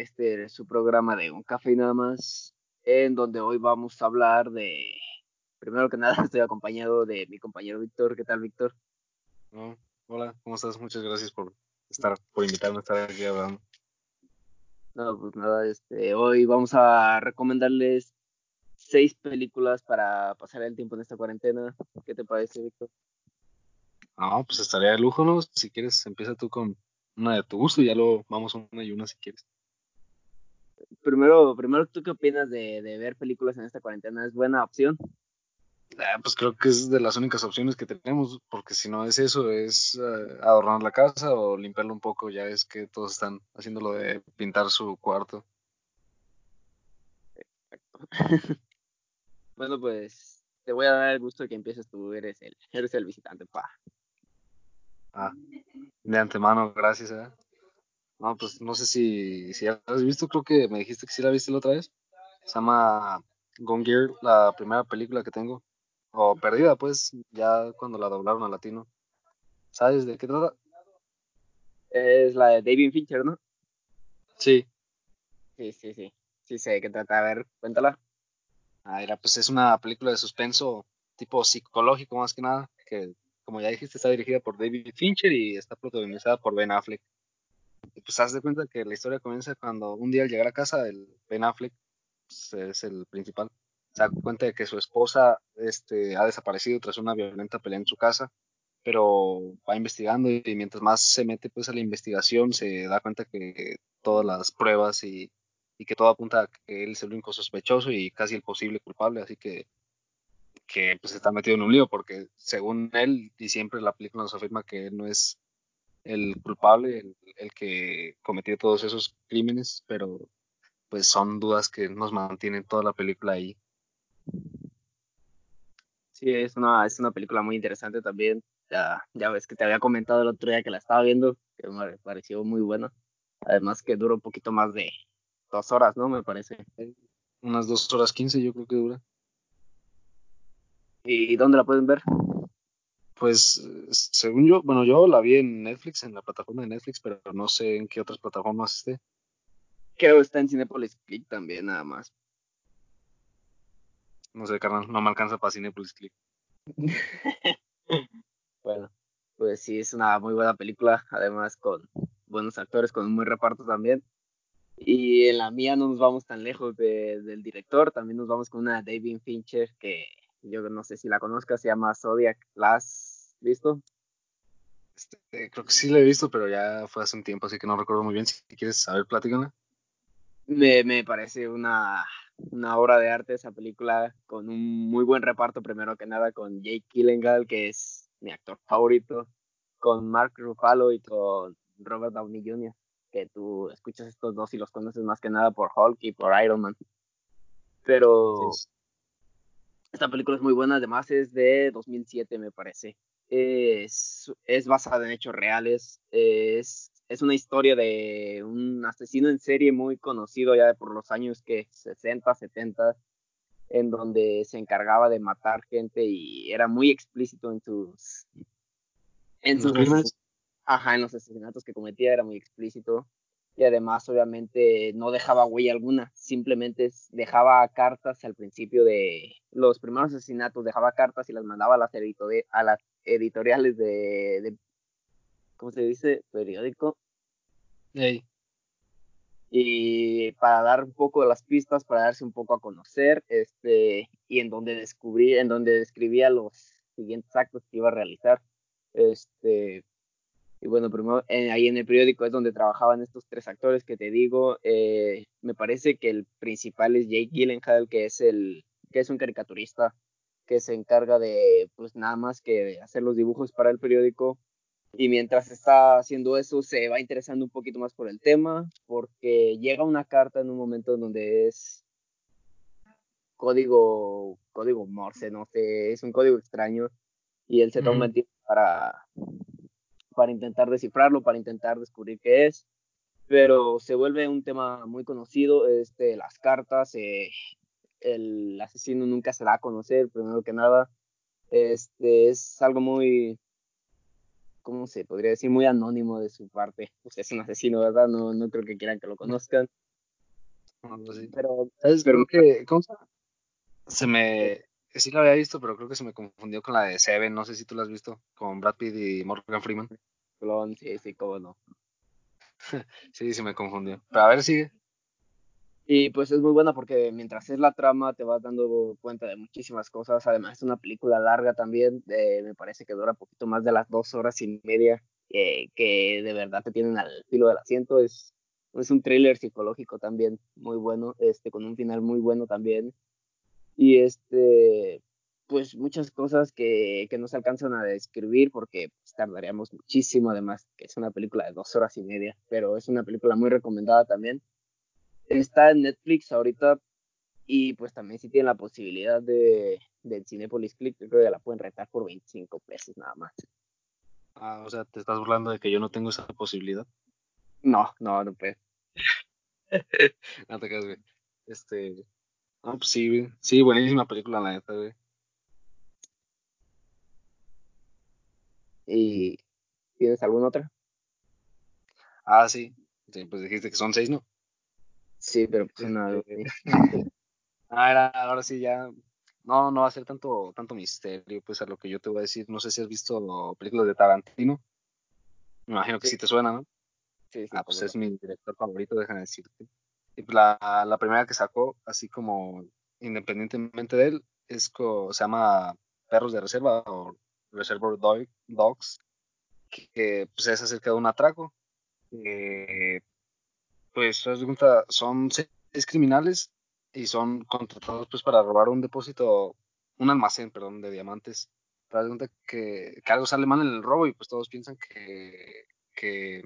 este su programa de Un Café y nada más, en donde hoy vamos a hablar de, primero que nada estoy acompañado de mi compañero Víctor, ¿qué tal Víctor? hola, ¿cómo estás? Muchas gracias por estar, por invitarme a estar aquí hablando. No, pues nada, este, hoy vamos a recomendarles seis películas para pasar el tiempo en esta cuarentena. ¿Qué te parece, Víctor? Ah, pues estaría de lujo, ¿no? Si quieres, empieza tú con una de tu gusto y ya luego vamos una y una si quieres. Primero, primero ¿tú qué opinas de, ver películas en esta cuarentena? ¿Es buena opción? Ah, pues creo que es de las únicas opciones que tenemos, porque si no es eso, es eh, adornar la casa o limpiarlo un poco, ya es que todos están haciendo lo de pintar su cuarto. bueno, pues te voy a dar el gusto de que empieces tú, eres el, eres el visitante, pa. Ah, de antemano, gracias. ¿eh? No, pues no sé si, si ya has visto, creo que me dijiste que sí la viste la otra vez. Se llama Gone Gear, la primera película que tengo. O perdida, pues, ya cuando la doblaron a latino. ¿Sabes de qué trata? Es la de David Fincher, ¿no? Sí. Sí, sí, sí. Sí sé de qué trata. A ver, cuéntala. Ah, era, pues es una película de suspenso tipo psicológico más que nada, que como ya dijiste está dirigida por David Fincher y está protagonizada por Ben Affleck. Pues haz de cuenta que la historia comienza cuando un día al llegar a casa el Ben Affleck pues, es el principal. Se da cuenta de que su esposa este, ha desaparecido tras una violenta pelea en su casa, pero va investigando y mientras más se mete pues a la investigación se da cuenta que todas las pruebas y, y que todo apunta a que él es el único sospechoso y casi el posible culpable, así que que pues está metido en un lío porque según él y siempre la película nos afirma que él no es el culpable, el, el que cometió todos esos crímenes, pero pues son dudas que nos mantienen toda la película ahí. Sí, es una, es una película muy interesante también. Ya, ya ves que te había comentado el otro día que la estaba viendo, que me pareció muy buena. Además que dura un poquito más de dos horas, ¿no? Me parece. Unas dos horas quince yo creo que dura. ¿Y dónde la pueden ver? Pues según yo, bueno, yo la vi en Netflix, en la plataforma de Netflix, pero no sé en qué otras plataformas esté. Creo que está en Cinepolis Click también, nada más. No sé, carnal, no me alcanza para Cinepolis Click. bueno, pues sí, es una muy buena película, además con buenos actores, con un buen reparto también. Y en la mía no nos vamos tan lejos del director, también nos vamos con una David Fincher que yo no sé si la conozcas, se llama Zodiac. ¿La has visto? Este, creo que sí la he visto, pero ya fue hace un tiempo, así que no recuerdo muy bien. Si quieres saber, platícame. Me, me parece una una obra de arte esa película con un muy buen reparto primero que nada con Jake Gyllenhaal que es mi actor favorito con Mark Ruffalo y con Robert Downey Jr. que tú escuchas estos dos y los conoces más que nada por Hulk y por Iron Man pero esta película es muy buena además es de 2007 me parece. Es, es basada en hechos reales es es una historia de un asesino en serie muy conocido ya por los años que 60, 70, en donde se encargaba de matar gente y era muy explícito en sus en sus ajá, en los asesinatos que cometía era muy explícito y además obviamente no dejaba huella alguna, simplemente dejaba cartas al principio de los primeros asesinatos, dejaba cartas y las mandaba a las, a las editoriales de ¿cómo se dice? Periódico. Y para dar un poco de las pistas, para darse un poco a conocer, este, y en donde descubrí, en donde describía los siguientes actos que iba a realizar. Este, y bueno, primero eh, ahí en el periódico es donde trabajaban estos tres actores que te digo. Eh, me parece que el principal es Jake Gyllenhaal, que es el, que es un caricaturista que se encarga de, pues nada más que hacer los dibujos para el periódico y mientras está haciendo eso, se va interesando un poquito más por el tema, porque llega una carta en un momento en donde es código, código Morse, no sé, es un código extraño, y él se toma el tiempo para, para intentar descifrarlo, para intentar descubrir qué es, pero se vuelve un tema muy conocido, este, las cartas, eh, el asesino nunca se da a conocer, primero que nada, este, es algo muy, ¿cómo se podría decir? Muy anónimo de su parte. Pues es un asesino, ¿verdad? No, no creo que quieran que lo conozcan. Pero, ¿sabes? Pero, que, ¿cómo Se me, sí la había visto, pero creo que se me confundió con la de Seven, no sé si tú la has visto, con Brad Pitt y Morgan Freeman. Sí, sí, cómo no. sí, se me confundió. Pero a ver, sigue. Y pues es muy buena porque mientras es la trama te vas dando cuenta de muchísimas cosas. Además es una película larga también, me parece que dura poquito más de las dos horas y media, eh, que de verdad te tienen al filo del asiento. Es, es un thriller psicológico también muy bueno, este, con un final muy bueno también. Y este, pues muchas cosas que, que no se alcanzan a describir porque pues, tardaríamos muchísimo, además que es una película de dos horas y media, pero es una película muy recomendada también está en Netflix ahorita y pues también si tienen la posibilidad de, de Cinepolis Click, creo que la pueden rentar por 25 pesos nada más. Ah, o sea, ¿te estás burlando de que yo no tengo esa posibilidad? No, no, no puedes. no te quedas. Este, no, pues sí, güey. Sí, buenísima película, la neta, güey. ¿Y tienes alguna otra? Ah, sí. sí pues dijiste que son seis, ¿no? Sí, pero pues ah, era, ahora sí ya. No, no va a ser tanto, tanto misterio, pues a lo que yo te voy a decir. No sé si has visto películas de Tarantino. Me imagino que sí, te suena, ¿no? Sí, sí, ah, pues es mi director favorito, déjame decirte. Pues la, la primera que sacó, así como independientemente de él, es se llama Perros de Reserva o Reservoir Dogs, que, pues es acerca de un atraco. Eh, pues son seis criminales y son contratados pues para robar un depósito, un almacén, perdón, de diamantes. Te das que, que, algo sale mal en el robo y pues todos piensan que, que,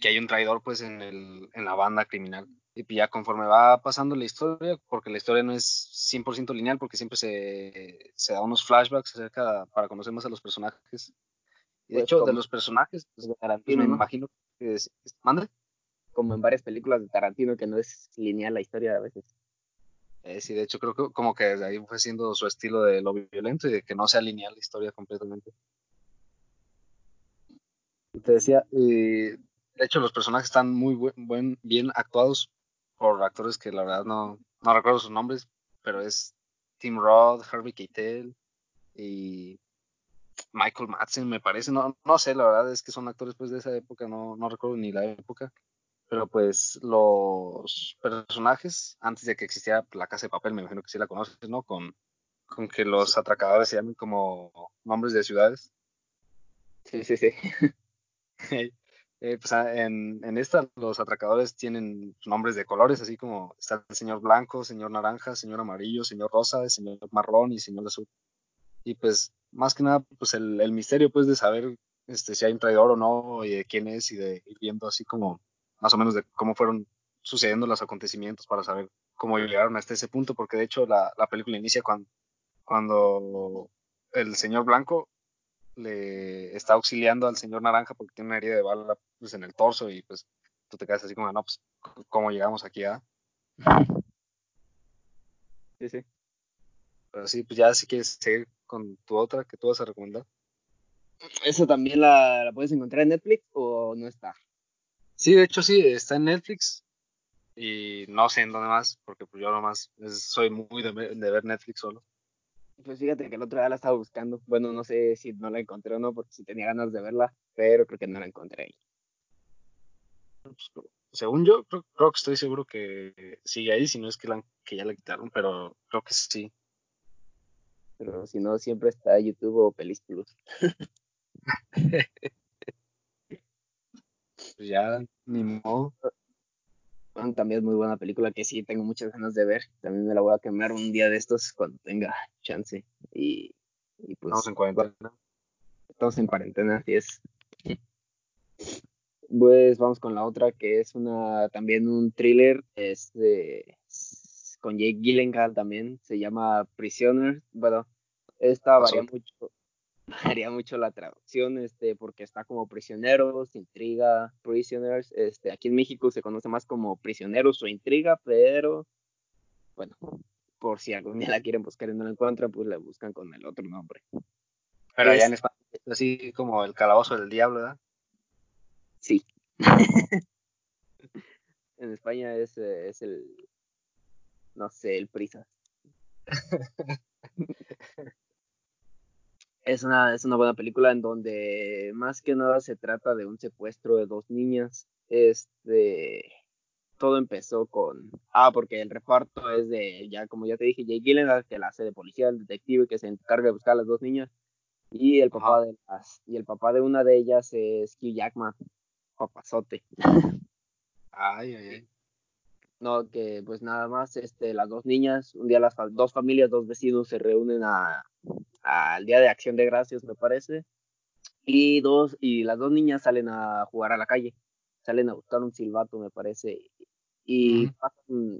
que hay un traidor pues en, el, en la banda criminal. Y pues, ya conforme va pasando la historia, porque la historia no es 100% lineal, porque siempre se, se da unos flashbacks acerca para conocer más a los personajes. Y de pues hecho, de los personajes, pues, pues me imagino que... ¿Mande? como en varias películas de Tarantino, que no es lineal la historia a veces. Eh, sí, de hecho creo que como que de ahí fue siendo su estilo de lo violento y de que no sea lineal la historia completamente. Te decía, de hecho los personajes están muy buen, bien actuados por actores que la verdad no, no recuerdo sus nombres, pero es Tim Roth, Harvey Keitel y Michael Madsen me parece, no, no sé, la verdad es que son actores pues de esa época, no, no recuerdo ni la época, pero pues los personajes, antes de que existiera la casa de papel, me imagino que sí la conoces, ¿no? Con, con que los atracadores se llamen como nombres de ciudades. Sí, sí, sí. Eh, pues ah, en, en esta los atracadores tienen nombres de colores, así como está el señor blanco, señor naranja, señor amarillo, señor rosa, señor marrón y señor azul. Y pues más que nada, pues el, el misterio pues de saber este, si hay un traidor o no, y de quién es, y de ir viendo así como más o menos de cómo fueron sucediendo los acontecimientos para saber cómo llegaron hasta ese punto, porque de hecho la, la película inicia cuando, cuando el señor Blanco le está auxiliando al señor Naranja porque tiene una herida de bala pues, en el torso y pues tú te quedas así como, no, pues, ¿cómo llegamos aquí a? Sí, sí. Pero sí, pues ya si quieres seguir con tu otra que tú vas a recomendar. ¿Eso también la, la puedes encontrar en Netflix o no está? Sí, de hecho sí, está en Netflix y no sé en dónde más, porque pues yo nomás soy muy de, ver Netflix solo. Pues fíjate que el otro día la estaba buscando. Bueno, no sé si no la encontré o no, porque sí tenía ganas de verla, pero creo que no la encontré ahí. Pues, según yo, creo, que estoy seguro que sigue ahí, si no es que, la, que ya la quitaron, pero creo que sí. Pero si no, siempre está YouTube o Pelis Plus. Pues ya, ni modo. También es muy buena película que sí tengo muchas ganas de ver. También me la voy a quemar un día de estos cuando tenga chance. Y, y pues. Estamos en cuarentena. Estamos en cuarentena, así es. Pues vamos con la otra que es una también un thriller es con Jake Gyllenhaal también se llama Prisoner bueno esta varía mucho haría mucho la traducción, este, porque está como prisioneros, intriga, prisoners, este, aquí en México se conoce más como prisioneros o intriga, pero bueno, por si algún día la quieren buscar y no la encuentran, pues la buscan con el otro nombre. Pero allá en España es así como el calabozo del diablo, ¿verdad? Sí. en España es, es el no sé, el Prisa. es una, es una buena película en donde más que nada se trata de un secuestro de dos niñas. Este, todo empezó con, ah, porque el reparto es de, ya como ya te dije, Jay Gyllenhaal, que la hace de policía, el detective que se encarga de buscar a las dos niñas, y el papá de las, y el papá de una de ellas es Hugh Jackman, papazote. Ay, ay, ay. No, que pues nada más, este, las dos niñas, un día las dos familias, dos vecinos se reúnen a, al día de acción de gracias, me parece, y dos, y las dos niñas salen a jugar a la calle, salen a buscar un silbato, me parece, y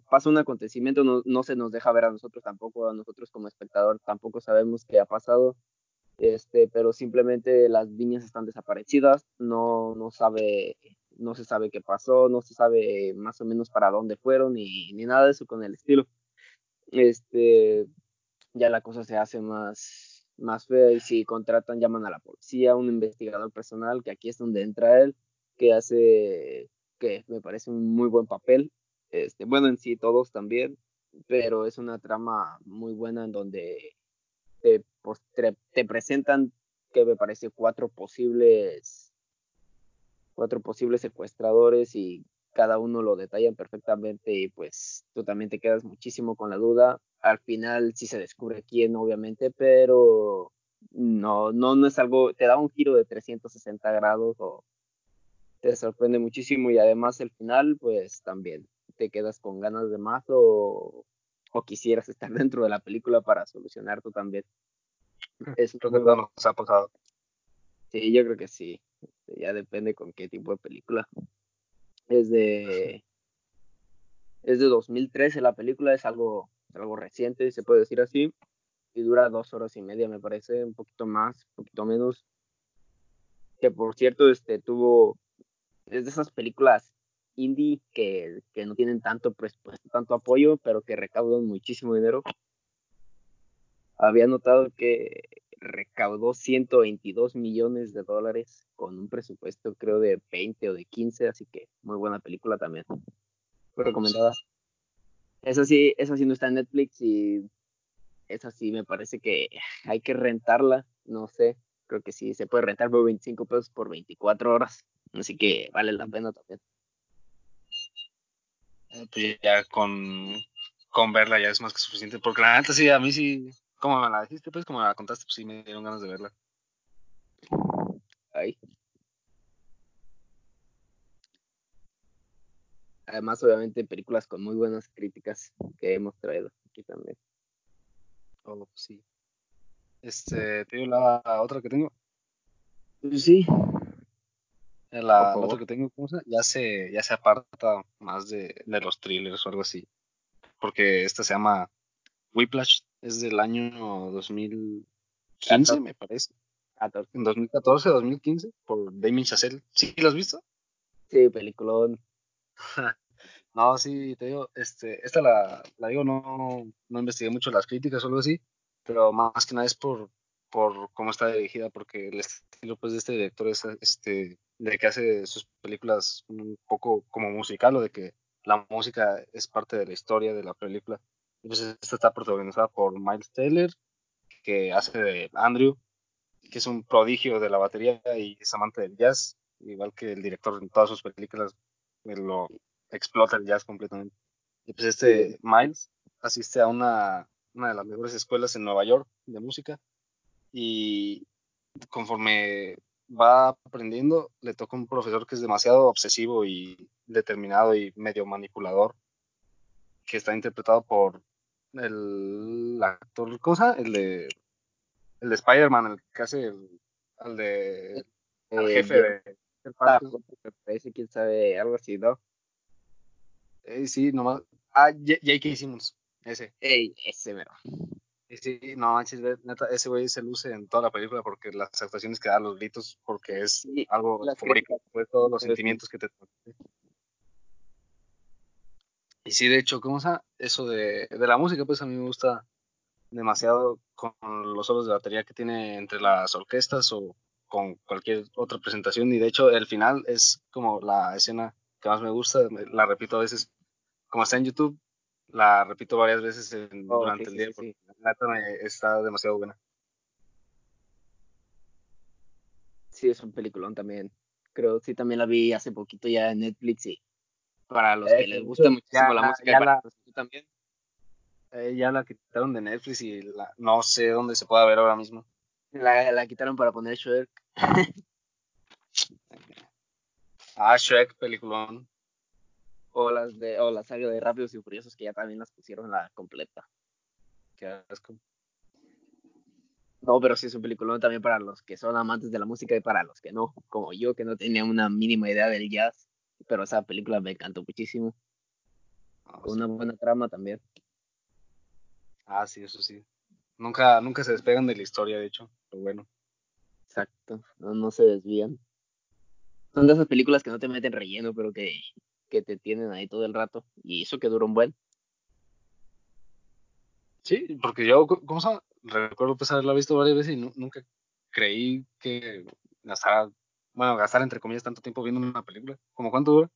pasa, un acontecimiento, no, no, se nos deja ver a nosotros tampoco, a nosotros como espectador tampoco sabemos qué ha pasado, este, pero simplemente las niñas están desaparecidas, no, no sabe no se sabe qué pasó, no se sabe más o menos para dónde fueron ni, ni nada de eso con el estilo. Este, ya la cosa se hace más, más fea y si contratan, llaman a la policía, un investigador personal, que aquí es donde entra él, que hace, que me parece un muy buen papel. Este, bueno, en sí todos también, pero es una trama muy buena en donde te, pues, te presentan que me parece cuatro posibles cuatro posibles secuestradores y cada uno lo detallan perfectamente y pues tú también te quedas muchísimo con la duda. Al final sí se descubre quién, obviamente, pero no, no, no es algo, te da un giro de 360 grados o te sorprende muchísimo y además el final pues también te quedas con ganas de más o, o quisieras estar dentro de la película para solucionar tú también. Es lo que nos ha pasado. Sí, yo creo que sí. Este, ya depende con qué tipo de película. Es de es de 2013 la película, es algo, algo reciente, se puede decir así, y dura dos horas y media, me parece, un poquito más, un poquito menos. Que por cierto, este tuvo, es de esas películas indie que, que no tienen tanto presupuesto, tanto apoyo, pero que recaudan muchísimo dinero. Había notado que recaudó 122 millones de dólares con un presupuesto creo de 20 o de 15, así que muy buena película también. Fue recomendada. Esa sí, esa sí no está en Netflix y esa sí me parece que hay que rentarla, no sé, creo que sí se puede rentar por 25 pesos por 24 horas, así que vale la pena también. Eh, pues ya con, con verla ya es más que suficiente, porque la neta sí, a mí sí, como me la dijiste, pues como me la contaste, pues sí me dieron ganas de verla. Ahí. Además, obviamente, películas con muy buenas críticas que hemos traído aquí también. Oh, pues sí. Este, te digo la otra que tengo. Sí. La, la otra que tengo, ¿cómo se Ya se, ya se aparta más de, de los thrillers o algo así. Porque esta se llama Whiplash es del año 2015, me parece. En 2014, 2015, por Damien Chazelle. ¿Sí lo has visto? Sí, peliculón. no, sí, te digo, este, esta la, la digo, no, no investigué mucho las críticas o algo así, pero más que nada es por, por cómo está dirigida, porque el estilo pues de este director es este, de que hace sus películas un poco como musical o de que la música es parte de la historia de la película pues esta está protagonizada por Miles Taylor, que hace de Andrew, que es un prodigio de la batería y es amante del jazz, igual que el director en todas sus películas, lo explota el jazz completamente. Y pues este Miles asiste a una, una de las mejores escuelas en Nueva York de música y conforme va aprendiendo, le toca un profesor que es demasiado obsesivo y determinado y medio manipulador, que está interpretado por el actor, cosa, el de el de Spider-Man, el que hace el, de el jefe de el ah, parece quién sabe algo así, ¿no? Eh, sí, nomás. Ah, J.K. Simmons, ese. Ey, ese mero. Sí, no manches, neta, ese güey se luce en toda la película porque las actuaciones que da, los gritos, porque es algo favorito, pues todos los sentimientos que te y sí, de hecho, ¿cómo está? Eso de, de la música, pues a mí me gusta demasiado con los solos de batería que tiene entre las orquestas o con cualquier otra presentación. Y de hecho, el final es como la escena que más me gusta, la repito a veces, como está en YouTube, La repito varias veces en- Oh, durante el día sí, porque sí. la neta me- está demasiado buena. Sí, es un peliculón también. Creo, sí, también la vi hace poquito ya en Netflix y para los Eh, que que les gusta muchísimo ya- la música ya para la- los que también, Eh, ya la quitaron de Netflix y la- no sé dónde se pueda ver ahora mismo. la, la quitaron para poner Shrek. Ah, Shrek, peliculón. O las de, o la saga de Rápidos y Furiosos que ya también las pusieron la completa. Qué asco. No, pero sí es un peliculón también para los que son amantes de la música y para los que no, como yo que no tenía una mínima idea del jazz. Pero esa película me encantó muchísimo. Ah, Con sí. una buena trama también. Ah, sí, eso sí. Nunca, nunca se despegan de la historia, de hecho. Pero bueno. Exacto. No, no se desvían. Son de esas películas que no te meten relleno, pero que, que te tienen ahí todo el rato. Y eso que dura un buen. Sí, porque yo, ¿cómo llama? Recuerdo pues haberla visto varias veces y nu- nunca creí que gastara, bueno, gastar entre comillas tanto tiempo viendo una película. ¿Cómo cuánto dura?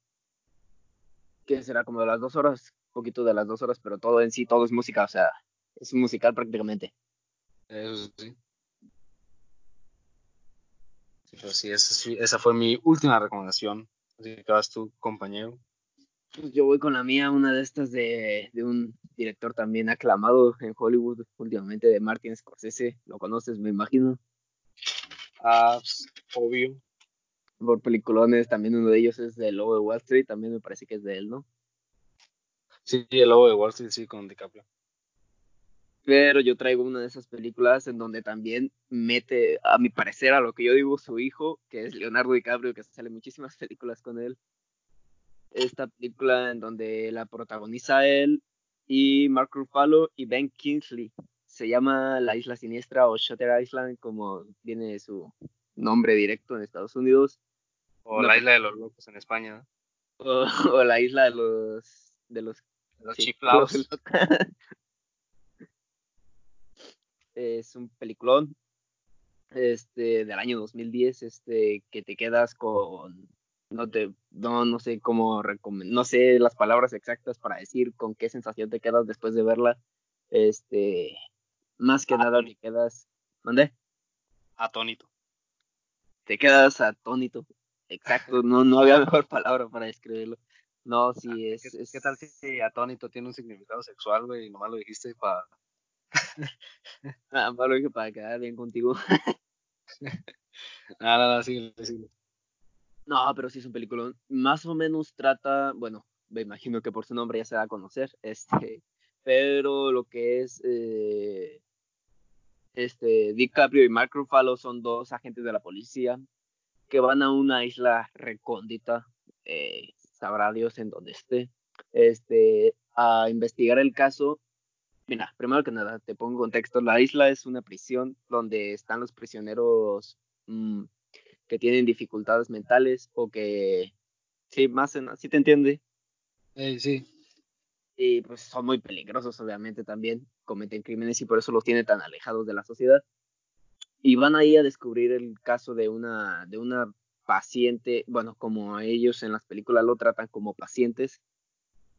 Que será como de las dos horas, poquito de las dos horas, pero todo en sí, todo es música, o sea, es un musical prácticamente. Eso sí. Pero sí, esa, sí- esa fue mi última recomendación. Así que vas tú, compañero. Pues yo voy con la mía, una de estas de, de un director también aclamado en Hollywood últimamente, de Martin Scorsese. Lo conoces, me imagino. Ah, pues, obvio. Por peliculones, también uno de ellos es de Lobo de Wall Street, también me parece que es de él, ¿no? Sí, el lobo de Wall Street, sí, con DiCaprio. Pero yo traigo una de esas películas en donde también mete, a mi parecer, a lo que yo digo, su hijo, que es Leonardo DiCaprio, que sale muchísimas películas con él. Esta película en donde la protagoniza él y Mark Ruffalo y Ben Kingsley. Se llama La Isla Siniestra o Shutter Island, como viene su nombre directo en Estados Unidos. O No, La Isla de los Locos en España. O, o La Isla de los... De los Los Sí, chiflados. los- es un peliculón este del año 2010 este que te quedas con no te no no sé cómo recomendar no sé las palabras exactas para decir con qué sensación te quedas después de verla este más que nada te quedas ¿dónde? Atónito. te quedas atónito exacto no no había mejor palabra para describirlo no sí es, Ah, ¿Qué, es- qué tal si atónito tiene un significado sexual, güey? Y nomás lo dijiste para... ah, Pablo, para quedar bien contigo sí, sí. No, pero sí es un peliculón. Más o menos trata, bueno, me imagino que por su nombre ya se da a conocer, este, pero lo que es eh, este DiCaprio y Mark Ruffalo son dos agentes de la policía que van a una isla recóndita, eh, sabrá Dios en donde esté, este, a investigar el caso. Mira, primero que nada, te pongo en contexto, la isla es una prisión donde están los prisioneros mm, que tienen dificultades mentales o que, sí, más en, sí te entiende, Ey, sí. y pues son muy peligrosos obviamente también, cometen crímenes y por eso los tiene tan alejados de la sociedad. Y van ahí a descubrir el caso de una, de una paciente, bueno, como ellos en las películas lo tratan como pacientes,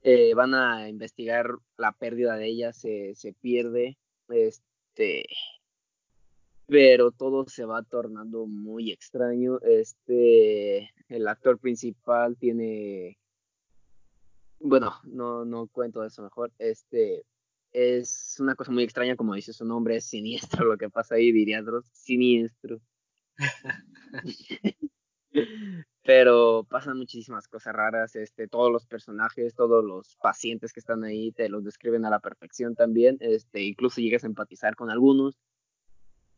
eh, van a investigar la pérdida de ella, se, se pierde, este, pero todo se va tornando muy extraño. Este, el actor principal tiene, bueno, no, no cuento eso mejor. Este, es una cosa muy extraña, como dice su nombre, es siniestro lo que pasa ahí, diría Dross, siniestro. Pero pasan muchísimas cosas raras, este, todos los personajes, todos los pacientes que están ahí te los describen a la perfección también, este, incluso llegas a empatizar con algunos.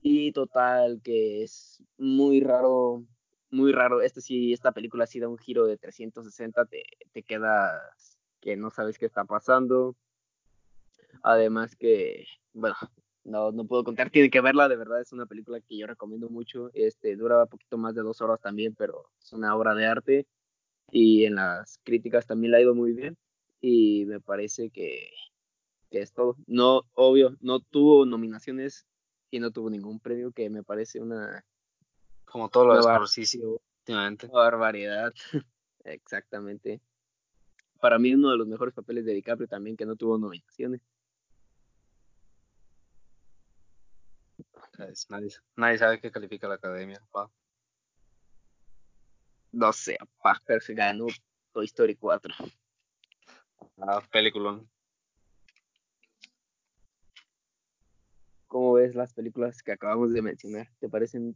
Y total, que es muy raro, muy raro. Este sí, esta película sí da un giro de 360, te, te quedas que no sabes qué está pasando. Además que, bueno, no, no puedo contar, tiene que verla, de verdad es una película que yo recomiendo mucho. Este, dura un poquito más de dos horas también, pero es una obra de arte. Y en las críticas también la ha ido muy bien. Y me parece que, que es todo. No, obvio, no tuvo nominaciones y no tuvo ningún premio, que me parece una, Como todo lo una de bar- Scorsese últimamente. barbaridad. Exactamente. para mí uno de los mejores papeles de DiCaprio también que no tuvo nominaciones. Nadie, nadie sabe qué califica la academia, pa. No sé, pa, pero se ganó Toy Story 4. Ah, peliculón. ¿Cómo ves las películas que acabamos de mencionar? ¿Te parecen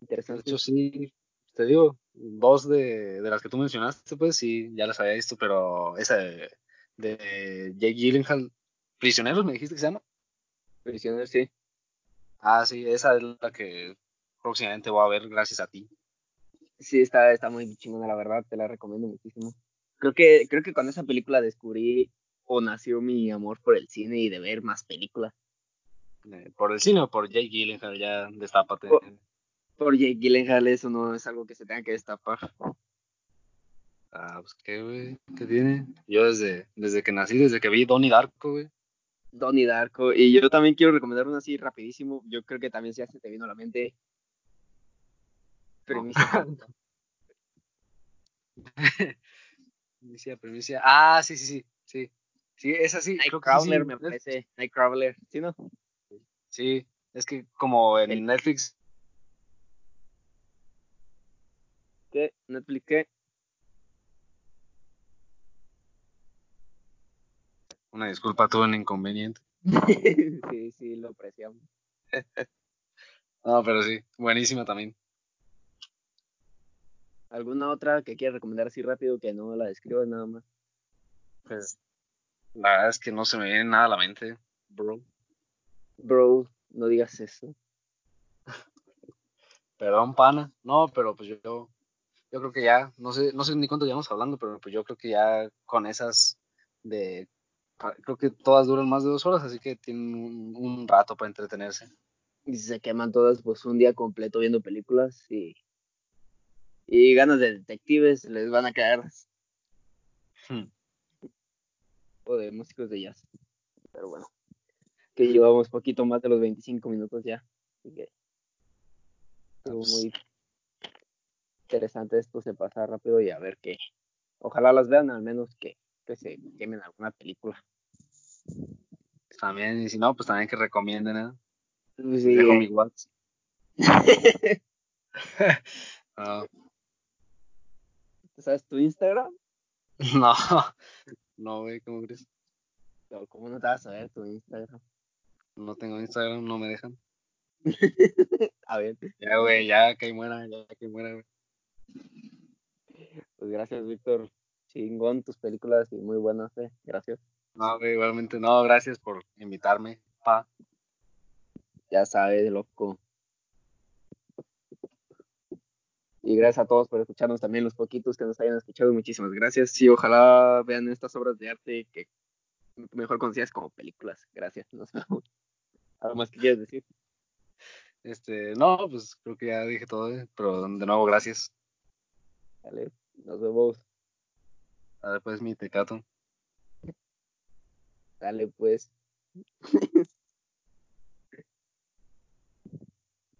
interesantes? De hecho, sí, te digo, dos de, de las que tú mencionaste, pues sí, ya las había visto, pero esa de, de Jake Gyllenhaal, Prisioneros, me dijiste que se llama. Prisioneros, sí. Ah, sí, esa es la que próximamente voy a ver gracias a ti. Sí, está, está muy chingona, la verdad, te la recomiendo muchísimo. Creo que, creo que con esa película descubrí o nació mi amor por el cine y de ver más películas. Eh, ¿Por el cine o por Jake Gyllenhaal? Ya destápate. Por, por Jake Gyllenhaal eso no es algo que se tenga que destapar. Ah, pues qué, güey, ¿qué tiene? Yo desde, desde que nací, desde que vi Donnie Darko, güey. Donnie Darko. Y yo también quiero recomendar una así rapidísimo. Yo creo que también ya se te vino a la mente. Premisa. Primicia, primicia. Ah, sí, sí, sí. Sí, sí es así. Nightcrawler sí. me parece. Nightcrawler. ¿Sí, no? Sí, es que como en El- Netflix, ¿Qué? ¿Netflix qué? Una disculpa, tuve un inconveniente. sí, sí, lo apreciamos. No, pero sí, buenísima también. ¿Alguna otra que quieras recomendar así rápido que no la describas nada más? Pues, la verdad es que no se me viene nada a la mente, bro. Bro, no digas eso. Perdón, pana. No, pero pues yo, yo creo que ya, no sé, no sé ni cuánto llevamos hablando, pero pues yo creo que ya con esas de, creo que todas duran más de dos horas, así que tienen un, un rato para entretenerse. Y si se queman todas, pues un día completo viendo películas y, y ganas de detectives les van a caer Hmm. o de músicos de jazz. Pero bueno, que llevamos poquito más de los 25 minutos ya. Así que estuvo Pues- muy interesante esto, se pasa rápido y a ver qué. Ojalá las vean, al menos que, que se quemen alguna película. También, y si no, pues también que recomienden, ¿eh? Pues Les sí, Dejo eh. mi WhatsApp. No, ¿Sabes tu Instagram? no, no, güey, ¿cómo crees? No, ¿Cómo no te vas a ver tu Instagram? No tengo Instagram, no me dejan. A ver, Ya, güey, ya que muera, ya que muera, güey. pues gracias, Víctor. Chingón tus películas y muy buenas, eh. Gracias. No, güey, igualmente, no, gracias por invitarme, pa. Ya sabes, loco. Y gracias a todos por escucharnos también, los poquitos que nos hayan escuchado. Muchísimas gracias. Y ojalá vean estas obras de arte que mejor conocidas como películas. Gracias. Nos vemos. ¿Algo más que quieres decir? Este, no, pues creo que ya dije todo, eh, pero de nuevo, gracias. Dale, nos vemos. Ver, pues mi tecato. Dale, pues.